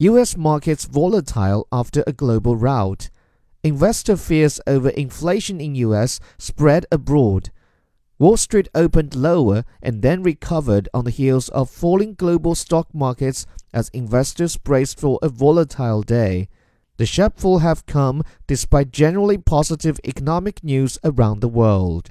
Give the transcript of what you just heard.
US markets volatile after a global rout. Investor fears over inflation in US spread abroad. Wall Street opened lower and then recovered on the heels of falling global stock markets as investors braced for a volatile day. The sharp fall have come despite generally positive economic news around the world.